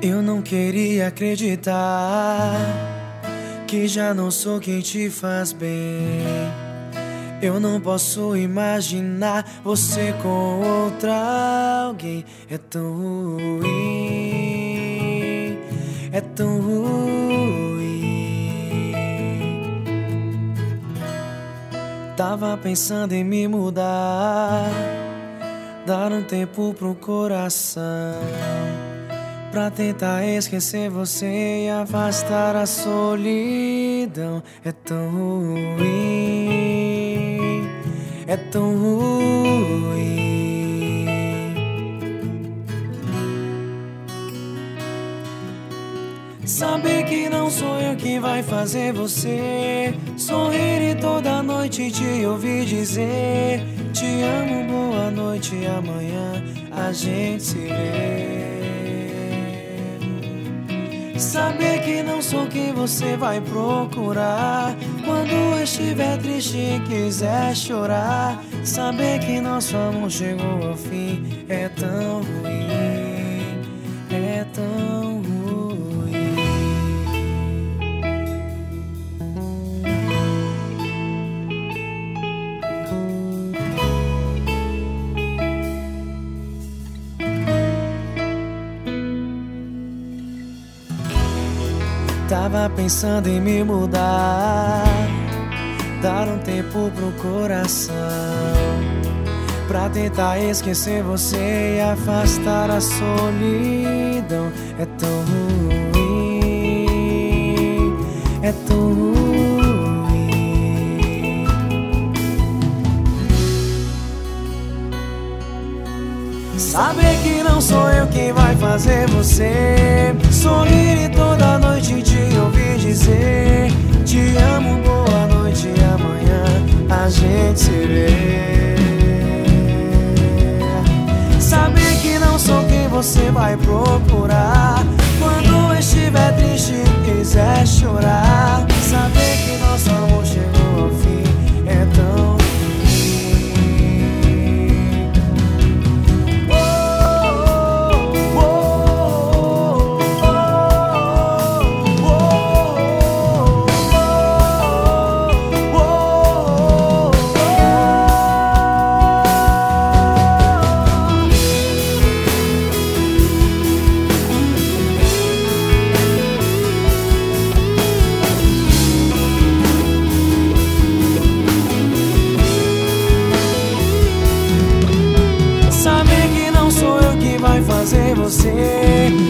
Eu não queria acreditar que já não sou quem te faz bem. Eu não posso imaginar você com outra alguém. É tão ruim, é tão ruim. Tava pensando em me mudar, dar um tempo pro coração. Pra tentar esquecer você e afastar a solidão. É tão ruim, é tão ruim. Saber que não sou eu que vai fazer você Sorrir e toda noite te ouvir dizer Te amo, boa noite, amanhã a gente se vê Saber que não sou quem você vai procurar. Quando estiver triste e quiser chorar. Saber que nosso amor chegou ao fim é tão ruim. É tão Tava pensando em me mudar, dar um tempo pro coração, pra tentar esquecer você e afastar a solidão. É tão ruim, é tão ruim. Saber que não sou eu quem vai fazer você sorrir você